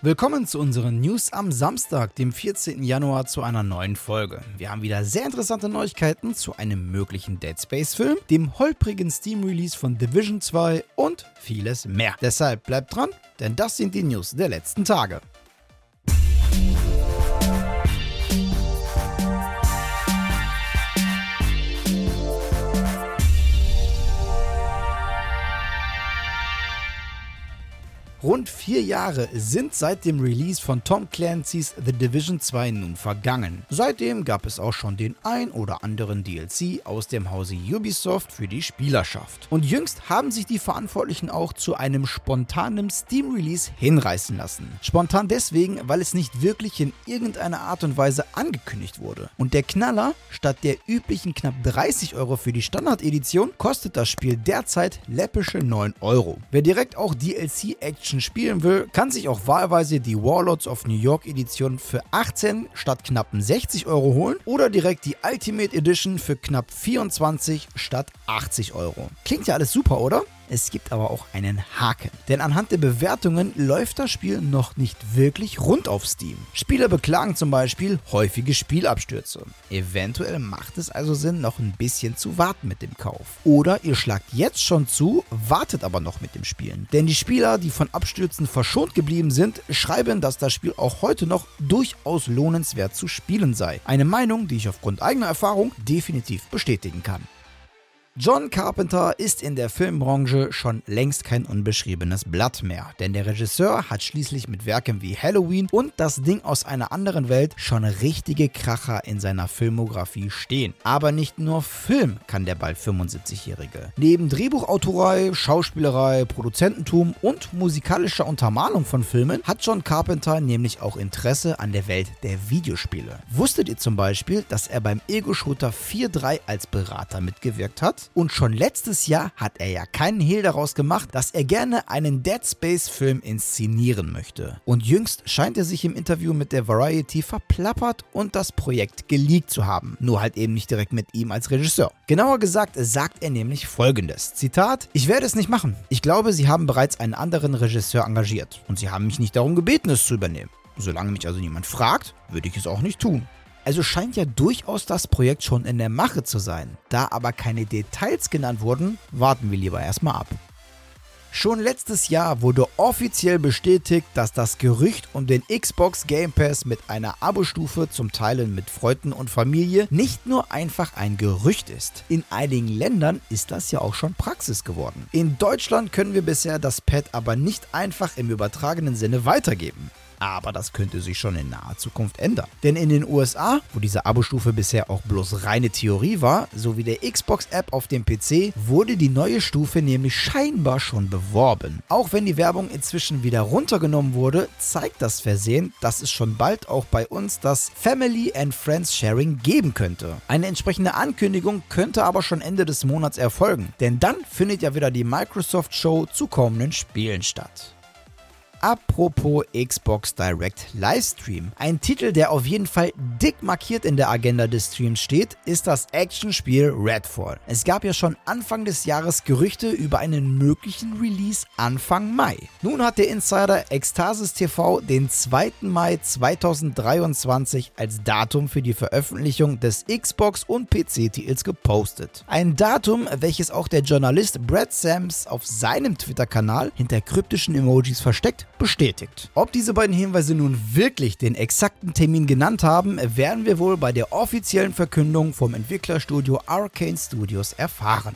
Willkommen zu unseren News am Samstag, dem 14. Januar, zu einer neuen Folge. Wir haben wieder sehr interessante Neuigkeiten zu einem möglichen Dead Space-Film, dem holprigen Steam-Release von Division 2 und vieles mehr. Deshalb bleibt dran, denn das sind die News der letzten Tage. Rund vier Jahre sind seit dem Release von Tom Clancy's The Division 2 nun vergangen. Seitdem gab es auch schon den ein oder anderen DLC aus dem Hause Ubisoft für die Spielerschaft. Und jüngst haben sich die Verantwortlichen auch zu einem spontanen Steam-Release hinreißen lassen. Spontan deswegen, weil es nicht wirklich in irgendeiner Art und Weise angekündigt wurde. Und der Knaller, statt der üblichen knapp 30 Euro für die Standard-Edition, kostet das Spiel derzeit läppische 9 Euro. Wer direkt auch DLC-Action Action spielen will, kann sich auch wahlweise die Warlords of New York Edition für 18 statt knappen 60 Euro holen oder direkt die Ultimate Edition für knapp 24 statt 80 Euro. Klingt ja alles super, oder? Es gibt aber auch einen Haken. Denn anhand der Bewertungen läuft das Spiel noch nicht wirklich rund auf Steam. Spieler beklagen zum Beispiel häufige Spielabstürze. Eventuell macht es also Sinn, noch ein bisschen zu warten mit dem Kauf. Oder ihr schlagt jetzt schon zu, wartet aber noch mit dem Spielen. Denn die Spieler, die von Abstürzen verschont geblieben sind, schreiben, dass das Spiel auch heute noch durchaus lohnenswert zu spielen sei. Eine Meinung, die ich aufgrund eigener Erfahrung definitiv bestätigen kann. John Carpenter ist in der Filmbranche schon längst kein unbeschriebenes Blatt mehr, denn der Regisseur hat schließlich mit Werken wie Halloween und das Ding aus einer anderen Welt schon richtige Kracher in seiner Filmografie stehen. Aber nicht nur Film kann der bald 75-Jährige. Neben Drehbuchautorei, Schauspielerei, Produzententum und musikalischer Untermalung von Filmen hat John Carpenter nämlich auch Interesse an der Welt der Videospiele. Wusstet ihr zum Beispiel, dass er beim Ego-Shooter 4.3 als Berater mitgewirkt hat? Und schon letztes Jahr hat er ja keinen Hehl daraus gemacht, dass er gerne einen Dead Space-Film inszenieren möchte. Und jüngst scheint er sich im Interview mit der Variety verplappert und das Projekt geleakt zu haben. Nur halt eben nicht direkt mit ihm als Regisseur. Genauer gesagt sagt er nämlich folgendes: Zitat: Ich werde es nicht machen. Ich glaube, sie haben bereits einen anderen Regisseur engagiert und sie haben mich nicht darum gebeten, es zu übernehmen. Solange mich also niemand fragt, würde ich es auch nicht tun. Also scheint ja durchaus das Projekt schon in der Mache zu sein. Da aber keine Details genannt wurden, warten wir lieber erstmal ab. Schon letztes Jahr wurde offiziell bestätigt, dass das Gerücht um den Xbox Game Pass mit einer Abo-Stufe zum Teilen mit Freunden und Familie nicht nur einfach ein Gerücht ist. In einigen Ländern ist das ja auch schon Praxis geworden. In Deutschland können wir bisher das Pad aber nicht einfach im übertragenen Sinne weitergeben. Aber das könnte sich schon in naher Zukunft ändern. Denn in den USA, wo diese Abo-Stufe bisher auch bloß reine Theorie war, sowie der Xbox-App auf dem PC, wurde die neue Stufe nämlich scheinbar schon beworben. Auch wenn die Werbung inzwischen wieder runtergenommen wurde, zeigt das Versehen, dass es schon bald auch bei uns das Family and Friends Sharing geben könnte. Eine entsprechende Ankündigung könnte aber schon Ende des Monats erfolgen, denn dann findet ja wieder die Microsoft Show zu kommenden Spielen statt. Apropos Xbox Direct Livestream. Ein Titel, der auf jeden Fall dick markiert in der Agenda des Streams steht, ist das Actionspiel Redfall. Es gab ja schon Anfang des Jahres Gerüchte über einen möglichen Release Anfang Mai. Nun hat der Insider Extasis TV den 2. Mai 2023 als Datum für die Veröffentlichung des Xbox und PC-Titels gepostet. Ein Datum, welches auch der Journalist Brad Sams auf seinem Twitter-Kanal hinter kryptischen Emojis versteckt bestätigt. Ob diese beiden Hinweise nun wirklich den exakten Termin genannt haben, werden wir wohl bei der offiziellen Verkündung vom Entwicklerstudio Arcane Studios erfahren.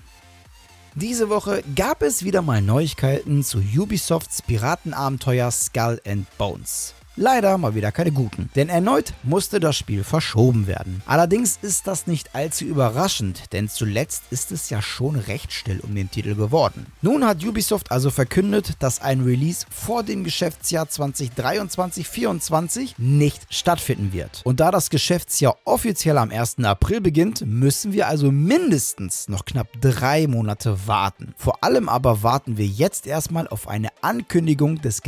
Diese Woche gab es wieder mal Neuigkeiten zu Ubisofts Piratenabenteuer Skull and Bones. Leider mal wieder keine guten, denn erneut musste das Spiel verschoben werden. Allerdings ist das nicht allzu überraschend, denn zuletzt ist es ja schon recht still um den Titel geworden. Nun hat Ubisoft also verkündet, dass ein Release vor dem Geschäftsjahr 2023-24 nicht stattfinden wird. Und da das Geschäftsjahr offiziell am 1. April beginnt, müssen wir also mindestens noch knapp drei Monate warten. Vor allem aber warten wir jetzt erstmal auf eine Ankündigung des